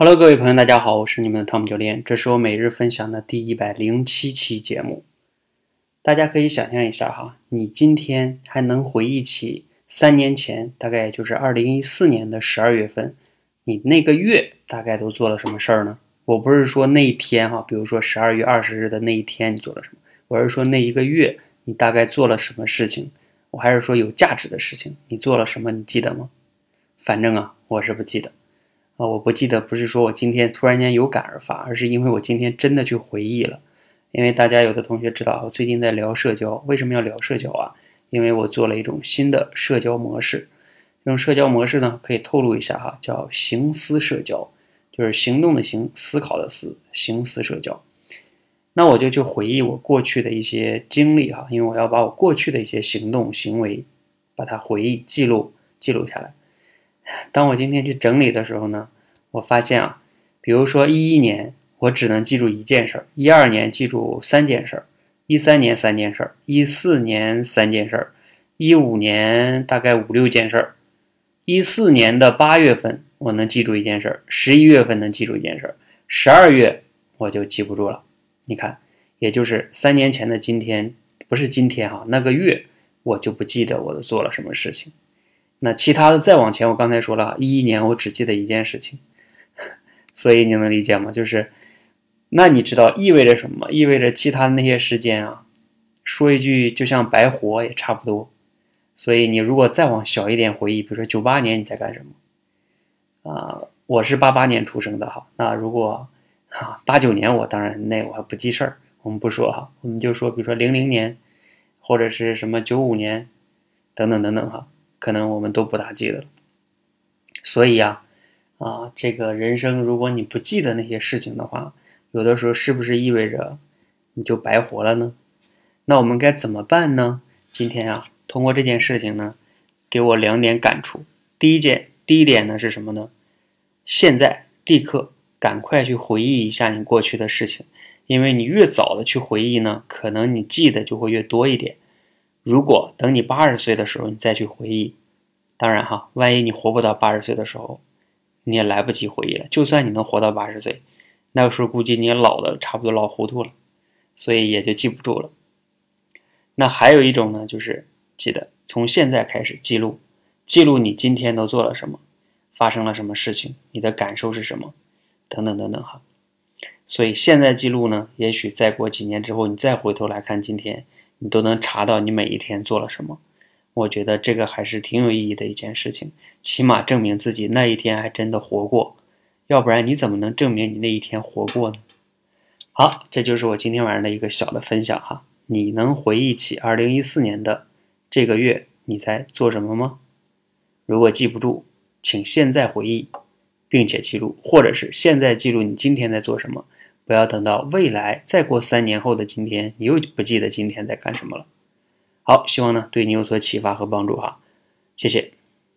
Hello，各位朋友，大家好，我是你们的汤姆教练，这是我每日分享的第一百零七期节目。大家可以想象一下哈，你今天还能回忆起三年前，大概就是二零一四年的十二月份，你那个月大概都做了什么事儿呢？我不是说那一天哈，比如说十二月二十日的那一天你做了什么，我是说那一个月你大概做了什么事情。我还是说有价值的事情，你做了什么？你记得吗？反正啊，我是不记得。啊，我不记得，不是说我今天突然间有感而发，而是因为我今天真的去回忆了。因为大家有的同学知道，我最近在聊社交，为什么要聊社交啊？因为我做了一种新的社交模式。这种社交模式呢，可以透露一下哈，叫行思社交，就是行动的行，思考的思，行思社交。那我就去回忆我过去的一些经历哈，因为我要把我过去的一些行动行为，把它回忆记录记录下来。当我今天去整理的时候呢，我发现啊，比如说一一年我只能记住一件事儿，一二年记住三件事儿，一三年三件事儿，一四年三件事儿，一五年大概五六件事儿，一四年的八月份我能记住一件事儿，十一月份能记住一件事儿，十二月我就记不住了。你看，也就是三年前的今天，不是今天哈，那个月我就不记得我都做了什么事情。那其他的再往前，我刚才说了，一一年我只记得一件事情，所以你能理解吗？就是，那你知道意味着什么？意味着其他的那些时间啊，说一句就像白活也差不多。所以你如果再往小一点回忆，比如说九八年你在干什么？啊，我是八八年出生的哈。那如果哈八九年我当然那我还不记事儿，我们不说哈，我们就说比如说零零年，或者是什么九五年，等等等等哈。可能我们都不大记得了，所以呀，啊，这个人生如果你不记得那些事情的话，有的时候是不是意味着你就白活了呢？那我们该怎么办呢？今天啊，通过这件事情呢，给我两点感触。第一件，第一点呢是什么呢？现在立刻赶快去回忆一下你过去的事情，因为你越早的去回忆呢，可能你记得就会越多一点。如果等你八十岁的时候，你再去回忆，当然哈，万一你活不到八十岁的时候，你也来不及回忆了。就算你能活到八十岁，那个时候估计你也老的差不多老糊涂了，所以也就记不住了。那还有一种呢，就是记得从现在开始记录，记录你今天都做了什么，发生了什么事情，你的感受是什么，等等等等哈。所以现在记录呢，也许再过几年之后，你再回头来看今天。你都能查到你每一天做了什么，我觉得这个还是挺有意义的一件事情，起码证明自己那一天还真的活过，要不然你怎么能证明你那一天活过呢？好，这就是我今天晚上的一个小的分享哈。你能回忆起二零一四年的这个月你在做什么吗？如果记不住，请现在回忆，并且记录，或者是现在记录你今天在做什么。不要等到未来再过三年后的今天，你又不记得今天在干什么了。好，希望呢对你有所启发和帮助哈，谢谢。